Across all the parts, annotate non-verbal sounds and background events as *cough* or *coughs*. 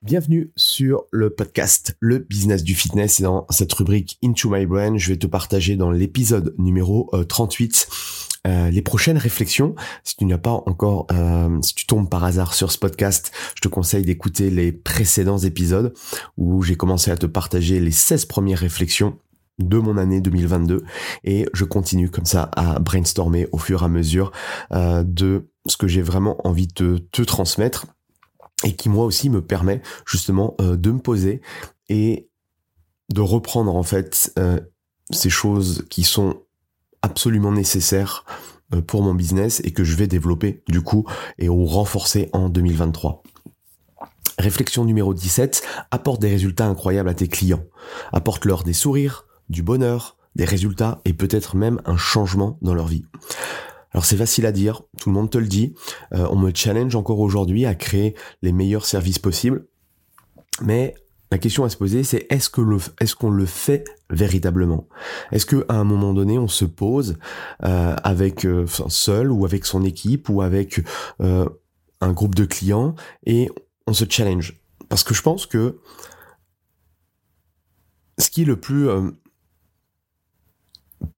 Bienvenue sur le podcast Le Business du Fitness. Et dans cette rubrique Into My Brain, je vais te partager dans l'épisode numéro 38 euh, euh, les prochaines réflexions. Si tu n'as pas encore, euh, si tu tombes par hasard sur ce podcast, je te conseille d'écouter les précédents épisodes où j'ai commencé à te partager les 16 premières réflexions de mon année 2022 et je continue comme ça à brainstormer au fur et à mesure de ce que j'ai vraiment envie de te transmettre et qui moi aussi me permet justement euh, de me poser et de reprendre en fait euh, ces choses qui sont absolument nécessaires euh, pour mon business et que je vais développer du coup et ou renforcer en 2023. Réflexion numéro 17, apporte des résultats incroyables à tes clients. Apporte-leur des sourires, du bonheur, des résultats et peut-être même un changement dans leur vie. Alors c'est facile à dire, tout le monde te le dit. Euh, on me challenge encore aujourd'hui à créer les meilleurs services possibles. Mais la question à se poser, c'est est-ce que le, est-ce qu'on le fait véritablement? Est-ce que à un moment donné, on se pose euh, avec euh, seul ou avec son équipe ou avec un groupe de clients et on se challenge? Parce que je pense que ce qui est le plus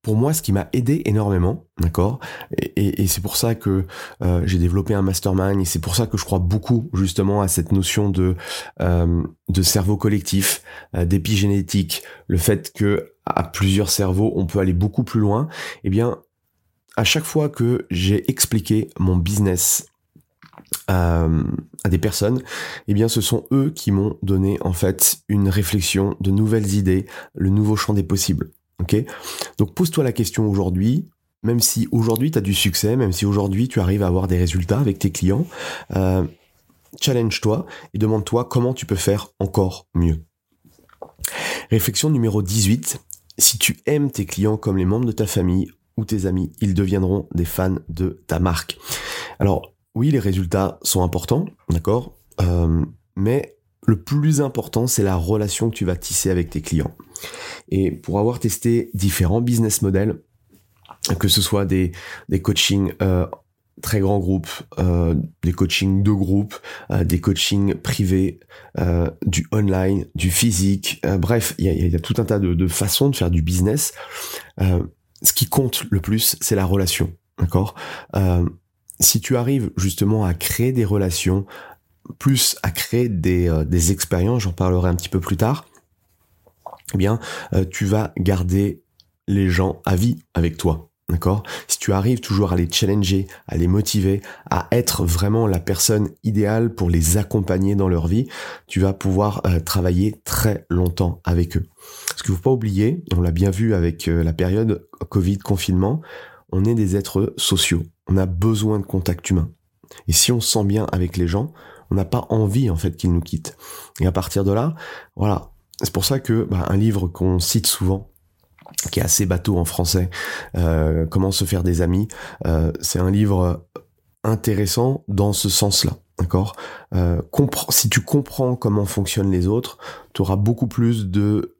pour moi, ce qui m'a aidé énormément, d'accord, et, c'est pour ça que euh, j'ai développé un mastermind, et c'est pour ça que je crois beaucoup justement à cette notion de euh, cerveau collectif, euh, d'épigénétique, le fait que à plusieurs cerveaux on peut aller beaucoup plus loin. Eh bien, à chaque fois que j'ai expliqué mon business à, des personnes, eh bien ce sont eux qui m'ont donné en fait une réflexion, de nouvelles idées, le nouveau champ des possibles. Donc pose-toi la question aujourd'hui, même si aujourd'hui tu as du succès, même si aujourd'hui tu arrives à avoir des résultats avec tes clients, euh, challenge-toi et demande-toi comment tu peux faire encore mieux. Réflexion numéro 18. Si tu aimes tes clients comme les membres de ta famille ou tes amis, ils deviendront des fans de ta marque. Alors oui, les résultats sont importants, d'accord euh, Mais le plus important, c'est la relation que tu vas tisser avec tes clients. Et pour avoir testé différents business models, que ce soit des, des coachings euh, très grands groupes, euh, des coachings de groupe, euh, des coachings privés, du online, du physique, bref, il y a, tout un tas de, de, façons de faire du business. ce qui compte le plus, c'est la relation, d'accord? Si tu arrives justement à créer des relations, plus à créer des, des expériences, j'en parlerai un petit peu plus tard, eh bien, euh, tu vas garder les gens à vie avec toi. D'accord? Si tu arrives toujours à les challenger, à les motiver, à être vraiment la personne idéale pour les accompagner dans leur vie, tu vas pouvoir euh, travailler très longtemps avec eux. Ce qu'il ne faut pas oublier, on l'a bien vu avec euh, la période Covid, confinement, on est des êtres sociaux. On a besoin de contact humain. Et si on se sent bien avec les gens, on n'a pas envie en fait qu'ils nous quittent. Et à partir de là, voilà, c'est pour ça que bah, un livre qu'on cite souvent, qui est assez bateau en français, euh, Comment se faire des amis, euh, c'est un livre intéressant dans ce sens-là. D'accord? Euh, Si tu comprends comment fonctionnent les autres, tu auras beaucoup plus de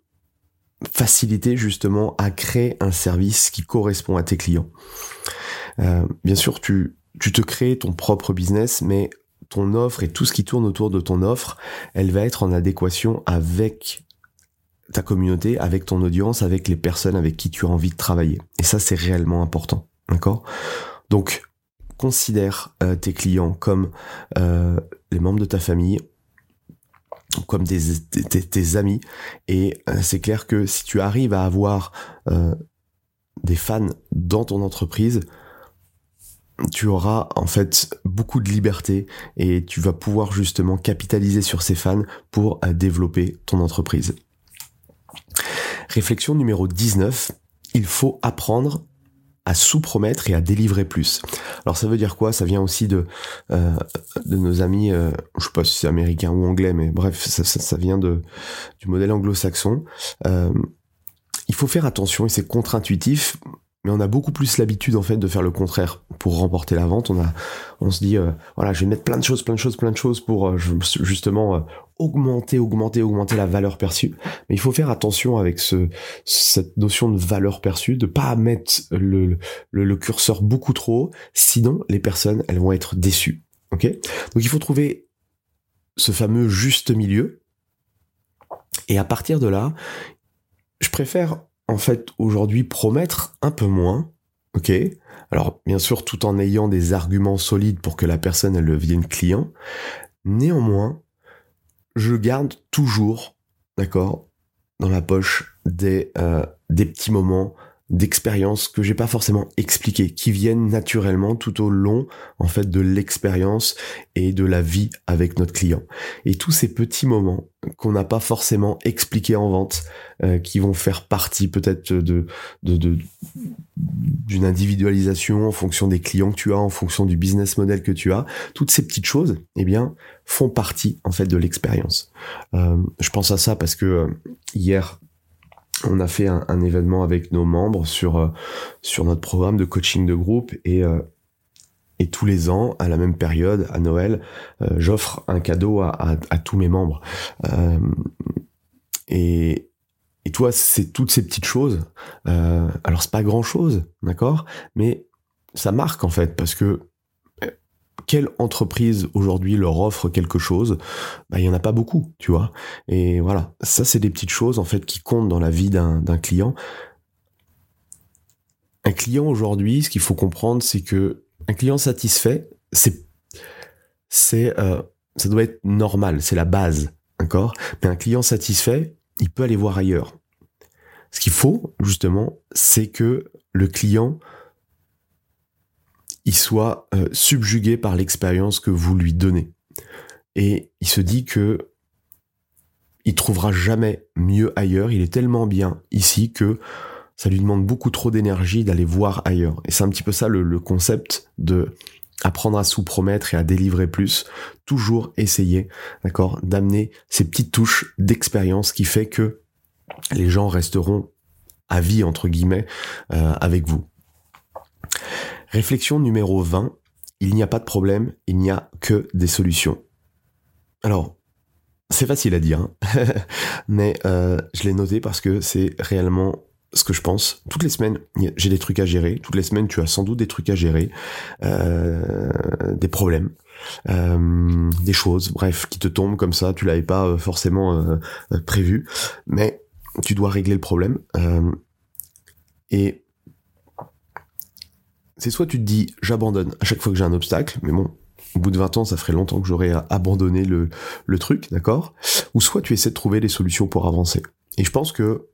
facilité justement à créer un service qui correspond à tes clients. bien sûr, tu te crées ton propre business, mais ton offre et tout ce qui tourne autour de ton offre, elle va être en adéquation avec ta communauté, avec ton audience, avec les personnes avec qui tu as envie de travailler. Et ça, c'est réellement important. D'accord? Donc, considère euh, tes clients comme euh, les membres de ta famille. comme des, amis. Et euh, c'est clair que si tu arrives à avoir des fans dans ton entreprise, tu auras en fait beaucoup de liberté et tu vas pouvoir justement capitaliser sur ces fans pour euh, développer ton entreprise. Réflexion numéro 19, il faut apprendre à sous-promettre et à délivrer plus. Alors ça veut dire quoi? Ça vient aussi de euh, de nos amis, euh, je sais pas si c'est américain ou anglais, mais bref, ça, ça, vient de du modèle anglo-saxon. Euh, il faut faire attention et c'est contre-intuitif, mais on a beaucoup plus l'habitude en fait de faire le contraire pour remporter la vente. On a, on se dit, euh, voilà, je vais mettre plein de choses, plein de choses, plein de choses pour euh, justement euh, augmenter, augmenter, augmenter la valeur perçue. Mais il faut faire attention avec ce, cette notion de valeur perçue, de pas mettre le, le, le curseur beaucoup trop haut, sinon les personnes elles vont être déçues. Ok? Donc il faut trouver ce fameux juste milieu. Et à partir de là, je préfère en fait aujourd'hui promettre un peu moins, ok? Alors bien sûr tout en ayant des arguments solides pour que la personne elle devienne client. Néanmoins, je garde toujours, d'accord, dans la poche des euh, des petits moments d'expériences que j'ai pas forcément expliquées, qui viennent naturellement tout au long en fait de l'expérience et de la vie avec notre client. Et tous ces petits moments qu'on n'a pas forcément expliqués en vente, euh, qui vont faire partie peut-être de de d'une individualisation en fonction des clients que tu as, en fonction du business model que tu as, toutes ces petites choses, eh bien, font partie en fait de l'expérience. Euh, je pense à ça parce que euh, hier on a fait un, événement avec nos membres sur euh, sur notre programme de coaching de groupe et euh, et tous les ans, à la même période, à Noël, euh, j'offre un cadeau à, à, tous mes membres. et, et toi, c'est toutes ces petites choses. alors c'est pas grand chose, d'accord, mais ça marque en fait parce que quelle entreprise aujourd'hui leur offre quelque chose bah, Il y en a pas beaucoup, tu vois. Et voilà, ça c'est des petites choses en fait qui comptent dans la vie d'un client. Un client aujourd'hui, ce qu'il faut comprendre, c'est que un client satisfait, c'est c'est euh, ça doit être normal, c'est la base, d'accord? Mais un client satisfait, il peut aller voir ailleurs. Ce qu'il faut justement, c'est que le client il soit euh, subjugué par l'expérience que vous lui donnez. Et il se dit que il trouvera jamais mieux ailleurs, il est tellement bien ici que ça lui demande beaucoup trop d'énergie d'aller voir ailleurs. Et c'est un petit peu ça le, concept de apprendre à sous-promettre et à délivrer plus, toujours essayer, d'accord, d'amener ces petites touches d'expérience qui fait que les gens resteront à vie entre guillemets euh, avec vous. Réflexion numéro 20. Il n'y a pas de problème, il n'y a que des solutions. Alors, c'est facile à dire, hein. *laughs* mais euh, je l'ai noté parce que c'est réellement ce que je pense. Toutes les semaines, j'ai des trucs à gérer. Toutes les semaines, tu as sans doute des trucs à gérer, euh, des problèmes, euh, des choses, bref, qui te tombent comme ça. Tu l'avais pas forcément prévu, mais tu dois régler le problème. et c'est soit tu te dis j'abandonne à chaque fois que j'ai un obstacle, mais bon, au bout de 20 ans, ça ferait longtemps que j'aurais abandonné le, le truc, d'accord? Ou soit tu essaies de trouver des solutions pour avancer. Et je pense que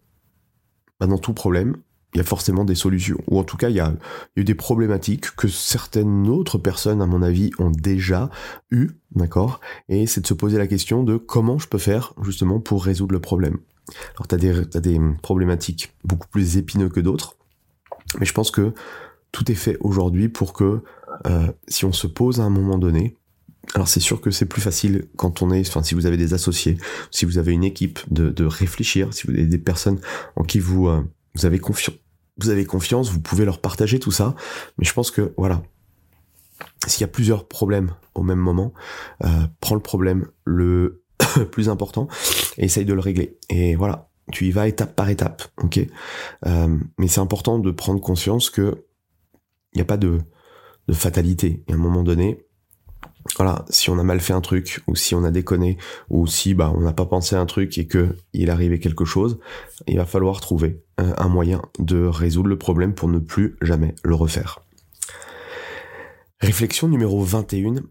bah, dans tout problème, il y a forcément des solutions. Ou en tout cas, il y, a, eu des problématiques que certaines autres personnes, à mon avis, ont déjà eues, d'accord? Et c'est de se poser la question de comment je peux faire justement pour résoudre le problème. Alors, tu as as des problématiques beaucoup plus épineuses que d'autres, mais je pense que tout est fait aujourd'hui pour que euh, si on se pose à un moment donné, alors c'est sûr que c'est plus facile quand on est, enfin si vous avez des associés, si vous avez une équipe, de, réfléchir, si vous avez des personnes en qui vous euh, vous avez confiance, vous avez confiance, vous pouvez leur partager tout ça. Mais je pense que voilà, s'il y a plusieurs problèmes au même moment, euh, prends le problème le *coughs* plus important et essaye de le régler. Et voilà, tu y vas étape par étape, ok? mais c'est important de prendre conscience que n'y a pas de, de fatalité. Et à un moment donné, voilà, si on a mal fait un truc, ou si on a déconné, ou si bah on n'a pas pensé à un truc et que il arrivait quelque chose, il va falloir trouver un, moyen de résoudre le problème pour ne plus jamais le refaire. Réflexion numéro 21.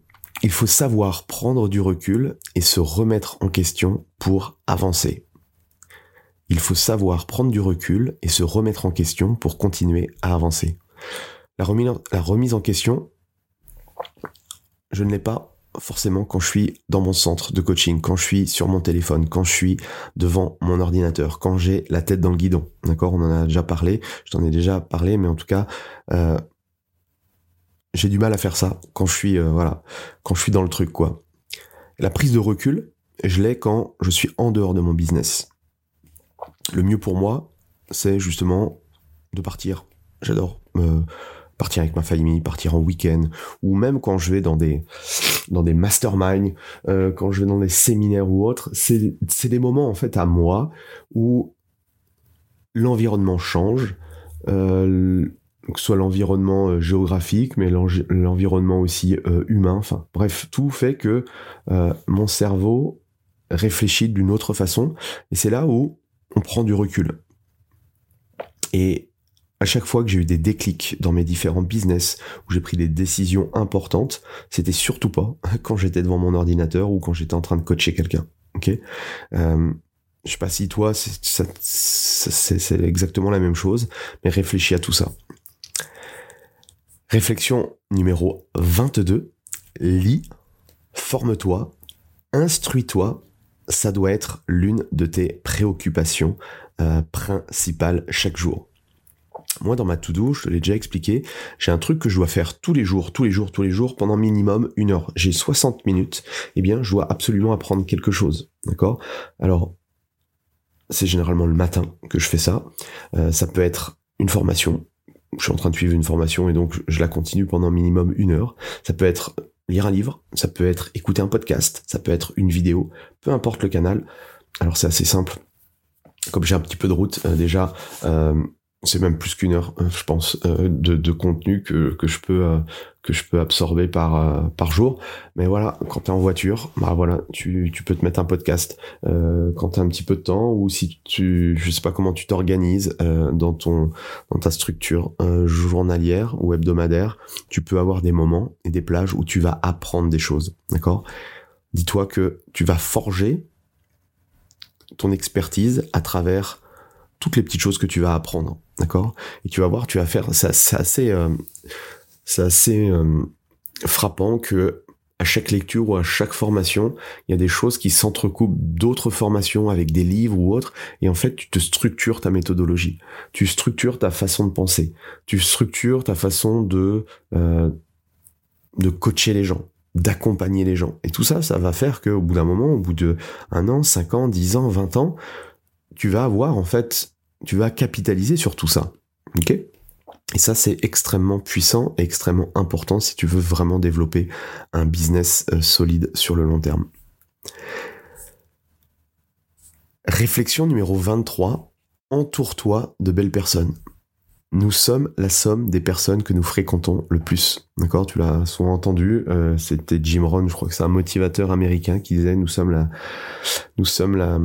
il faut savoir prendre du recul et se remettre en question pour avancer. Il faut savoir prendre du recul et se remettre en question pour continuer à avancer. La remise, en question, je ne l'ai pas forcément quand je suis dans mon centre de coaching, quand je suis sur mon téléphone, quand je suis devant mon ordinateur, quand j'ai la tête dans le guidon. D'accord? On en a déjà parlé, je t'en ai déjà parlé, mais en tout cas, euh, j'ai du mal à faire ça quand je suis euh, voilà, quand je suis dans le truc quoi. La prise de recul, je l'ai quand je suis en dehors de mon business. Le mieux pour moi, c'est justement de partir. J'adore euh, partir avec ma famille, partir en week-end, ou même quand je vais dans des dans des masterminds, euh, quand je vais dans des séminaires ou autres, c'est des moments en fait à moi où l'environnement change, euh, que ce soit l'environnement euh, géographique, mais l'environnement aussi humain. Enfin, bref, tout fait que mon cerveau réfléchit d'une autre façon, et c'est là où on prend du recul. Et à chaque fois que j'ai eu des déclics dans mes différents business, où j'ai pris des décisions importantes, c'était surtout pas *laughs* quand j'étais devant mon ordinateur ou quand j'étais en train de coacher quelqu'un. Ok? Euh, Je sais pas si toi, c'est exactement la même chose, mais réfléchis à tout ça. Réflexion numéro 22. Lis, forme-toi, instruis-toi. Ça doit être l'une de tes préoccupations euh, principales chaque jour. Moi, dans ma to-do, je te l'ai déjà expliqué, j'ai un truc que je dois faire tous les jours, tous les jours, tous les jours, pendant minimum une heure. J'ai 60 minutes. Eh bien, je dois absolument apprendre quelque chose. D'accord? Alors, c'est généralement le matin que je fais ça. Euh, ça peut être une formation, je suis en train de suivre une formation et donc je la continue pendant minimum une heure. Ça peut être lire un livre, ça peut être écouter un podcast, ça peut être une vidéo, peu importe le canal. Alors c'est assez simple. Comme j'ai un petit peu de route euh, déjà, euh, c'est même plus qu'une heure, euh, je pense, euh, de, de, contenu que, que je peux euh, que je peux absorber par par jour. Mais voilà, quand t'es en voiture, bah voilà, tu, tu peux te mettre un podcast euh, quand t'as un petit peu de temps ou si tu, je sais pas comment tu t'organises dans ton dans ta structure journalière ou hebdomadaire, tu peux avoir des moments et des plages où tu vas apprendre des choses, d'accord? Dis-toi que tu vas forger ton expertise à travers toutes les petites choses que tu vas apprendre, d'accord? Et tu vas voir, tu vas faire, c'est assez, euh, assez euh, frappant que à chaque lecture ou à chaque formation, il y a des choses qui s'entrecoupent d'autres formations avec des livres ou autres, et en fait, tu te structures ta méthodologie, tu structures ta façon de penser, tu structures ta façon de euh, de coacher les gens, d'accompagner les gens, et tout ça, ça va faire qu'au bout d'un moment, au bout de un an, cinq ans, dix ans, vingt ans, tu vas avoir en fait, tu vas capitaliser sur tout ça. Et ça, c'est extrêmement puissant et extrêmement important si tu veux vraiment développer un business euh, solide sur le long terme. Réflexion numéro 23. Entoure-toi de belles personnes. Nous sommes la somme des personnes que nous fréquentons le plus. D'accord? Tu l'as souvent entendu. Euh, c'était Jim Rohn, je crois que c'est un motivateur américain qui disait nous sommes la, nous sommes la,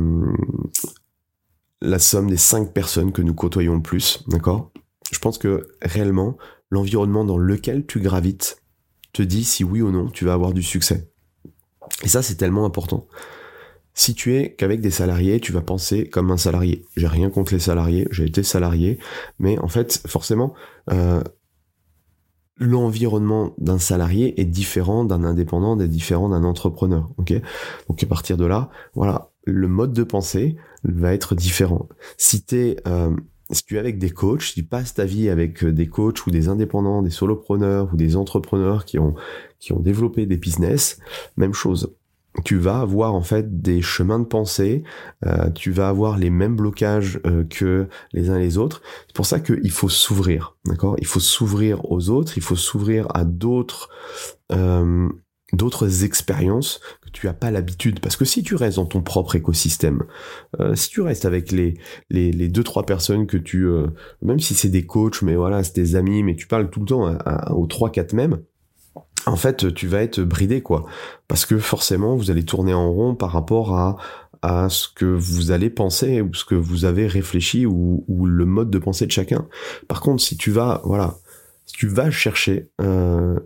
la somme des cinq personnes que nous côtoyons le plus, d'accord? Je pense que réellement, l'environnement dans lequel tu gravites te dit si oui ou non tu vas avoir du succès. Et ça, c'est tellement important. Si tu es qu'avec des salariés, tu vas penser comme un salarié. J'ai rien contre les salariés, j'ai été salarié, mais en fait, forcément, euh, l'environnement d'un salarié est différent d'un indépendant, est différent d'un entrepreneur. Ok? Donc à partir de là, voilà, le mode de pensée va être différent. Si t'es euh, si tu es avec des coachs, si tu passes ta vie avec euh, des coachs ou des indépendants, des solopreneurs ou des entrepreneurs qui ont qui ont développé des business, même chose. Tu vas avoir en fait des chemins de pensée, euh, tu vas avoir les mêmes blocages euh, que les uns les autres. C'est pour ça qu'il faut s'ouvrir, d'accord? Il faut s'ouvrir aux autres, il faut s'ouvrir à d'autres euh, d'autres expériences que tu as pas l'habitude parce que si tu restes dans ton propre écosystème euh, si tu restes avec les les, les deux trois personnes que tu euh, même si c'est des coachs mais voilà c'est des amis mais tu parles tout le temps aux trois quatre mêmes en fait tu vas être bridé quoi. Parce que forcément vous allez tourner en rond par rapport à à ce que vous allez penser ou ce que vous avez réfléchi ou, ou le mode de pensée de chacun. Par contre si tu vas voilà si tu vas chercher euh,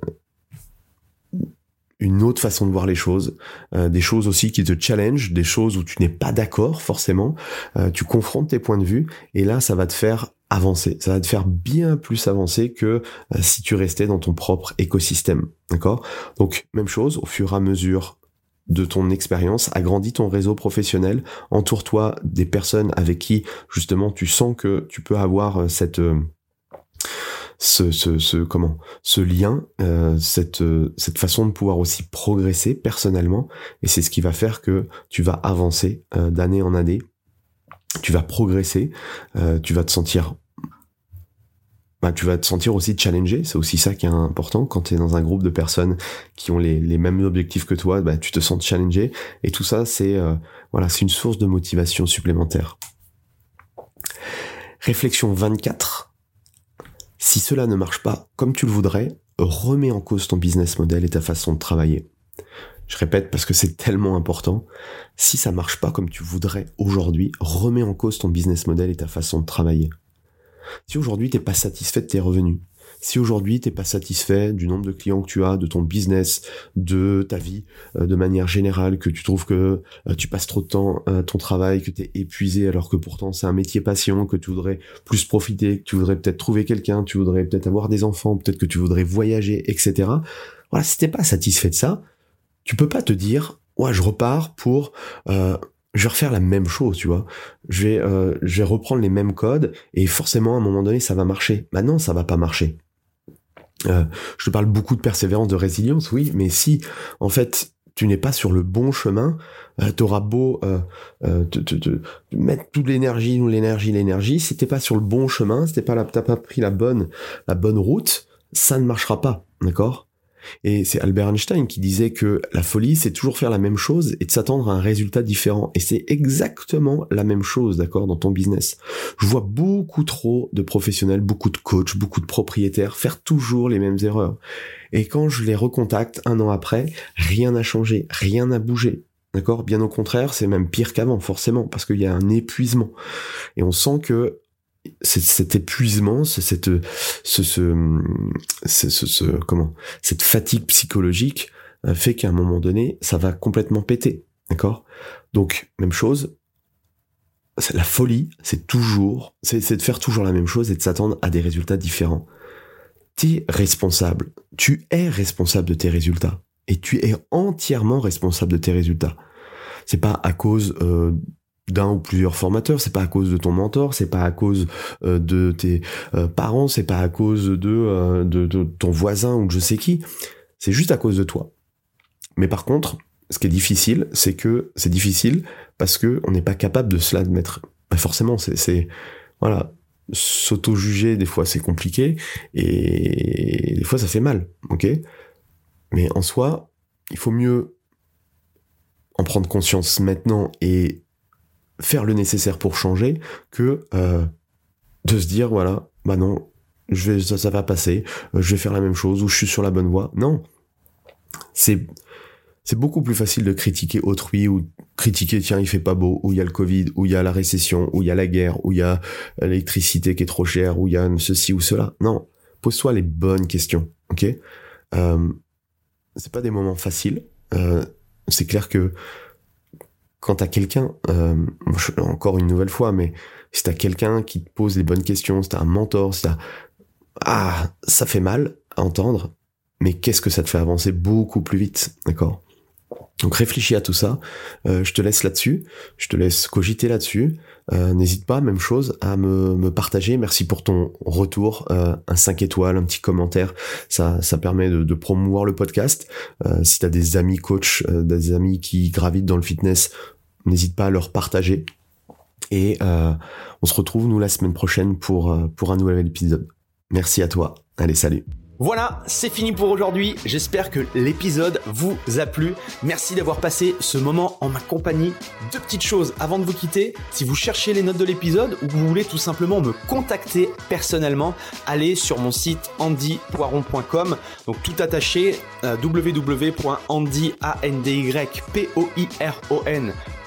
une autre façon de voir les choses, euh, des choses aussi qui te challenge, des choses où tu n'es pas d'accord forcément, euh, tu confrontes tes points de vue et là ça va te faire avancer, ça va te faire bien plus avancer que euh, si tu restais dans ton propre écosystème, d'accord? Donc même chose, au fur et à mesure de ton expérience, agrandis ton réseau professionnel, entoure-toi des personnes avec qui justement tu sens que tu peux avoir cette ce, ce, ce, comment? Ce lien, euh, cette, cette façon de pouvoir aussi progresser personnellement, et c'est ce qui va faire que tu vas avancer euh, d'année en année, tu vas progresser, euh, tu vas te sentir bah, tu vas te sentir aussi challengé, c'est aussi ça qui est important quand tu es dans un groupe de personnes qui ont les, mêmes objectifs que toi, bah, tu te sens challengé et tout ça c'est voilà, c'est une source de motivation supplémentaire. Réflexion 24 si cela ne marche pas comme tu le voudrais, remets en cause ton business model et ta façon de travailler. Je répète parce que c'est tellement important. Si ça marche pas comme tu voudrais aujourd'hui, remets en cause ton business model et ta façon de travailler. Si aujourd'hui t'es pas satisfait de tes revenus, si aujourd'hui t'es pas satisfait du nombre de clients que tu as, de ton business, de ta vie, euh, de manière générale, que tu trouves que euh, tu passes trop de temps à ton travail, que tu es épuisé alors que pourtant c'est un métier passion, que tu voudrais plus profiter, que tu voudrais peut-être trouver quelqu'un, tu voudrais peut-être avoir des enfants, peut-être que tu voudrais voyager, etc. Voilà, si t'es pas satisfait de ça, tu peux pas te dire ouais je repars pour euh, je vais refaire la même chose, tu vois. Je vais, je vais reprendre les mêmes codes et forcément à un moment donné ça va marcher. Bah ça va pas marcher. Euh, je te parle beaucoup de persévérance, de résilience, oui, mais si en fait tu n'es pas sur le bon chemin, euh, t'auras beau euh, euh te, mettre toute l'énergie, l'énergie, l'énergie, si t'es pas sur le bon chemin, si t'es pas t'as pas pris la bonne, la bonne route, ça ne marchera pas, d'accord? Et c'est Albert Einstein qui disait que la folie, c'est toujours faire la même chose et de s'attendre à un résultat différent. Et c'est exactement la même chose, d'accord, dans ton business. Je vois beaucoup trop de professionnels, beaucoup de coachs, beaucoup de propriétaires faire toujours les mêmes erreurs. Et quand je les recontacte un an après, rien n'a changé, rien n'a bougé. D'accord? Bien au contraire, c'est même pire qu'avant, forcément, parce qu'il y a un épuisement. Et on sent que cet épuisement, cette, ce, ce, ce, comment, cette fatigue psychologique euh, fait qu'à un moment donné, ça va complètement péter, d'accord? Donc même chose, la folie, c'est toujours, c'est de faire toujours la même chose et de s'attendre à des résultats différents. Tu es responsable, tu es responsable de tes résultats et tu es entièrement responsable de tes résultats. C'est pas à cause euh, d'un ou plusieurs formateurs, c'est pas à cause de ton mentor, c'est pas à cause euh, de tes euh, parents, c'est pas à cause euh, de, de, ton voisin ou de je sais qui, c'est juste à cause de toi. Mais par contre, ce qui est difficile, c'est que c'est difficile parce que on n'est pas capable de se l'admettre. Bah forcément, c'est voilà, s'auto-juger des fois c'est compliqué et des fois ça fait mal, ok? Mais en soi, il faut mieux en prendre conscience maintenant et faire le nécessaire pour changer que euh, de se dire voilà bah non je vais ça, va passer euh, je vais faire la même chose ou je suis sur la bonne voie. Non. C'est c'est beaucoup plus facile de critiquer autrui ou critiquer tiens il fait pas beau ou il y a le Covid ou il y a la récession ou il y a la guerre ou il y a l'électricité qui est trop chère ou il y a ceci ou cela. Non. Pose-toi les bonnes questions ok? Euh, c'est pas des moments faciles. Euh, c'est clair que quand t'as quelqu'un, euh, encore une nouvelle fois, mais si t'as quelqu'un qui te pose les bonnes questions, si t'as un mentor, si t'as... Ah, ça fait mal à entendre, mais qu'est-ce que ça te fait avancer beaucoup plus vite, d'accord? Donc réfléchis à tout ça. Euh, je te laisse là-dessus. Je te laisse cogiter là-dessus. Euh, n'hésite pas, même chose, à me, partager. Merci pour ton retour. Un 5 étoiles, un petit commentaire. Ça, ça permet de, de promouvoir le podcast. si tu as des amis coachs, des amis qui gravitent dans le fitness, n'hésite pas à leur partager. Et on se retrouve, nous, la semaine prochaine pour, pour un nouvel épisode. Merci à toi. Allez, salut. Voilà, c'est fini pour aujourd'hui. J'espère que l'épisode vous a plu. Merci d'avoir passé ce moment en ma compagnie. Deux petites choses avant de vous quitter. Si vous cherchez les notes de l'épisode ou que vous voulez tout simplement me contacter personnellement, allez sur mon site andypoiron.com. Donc tout attaché euh, www.andypoiron.com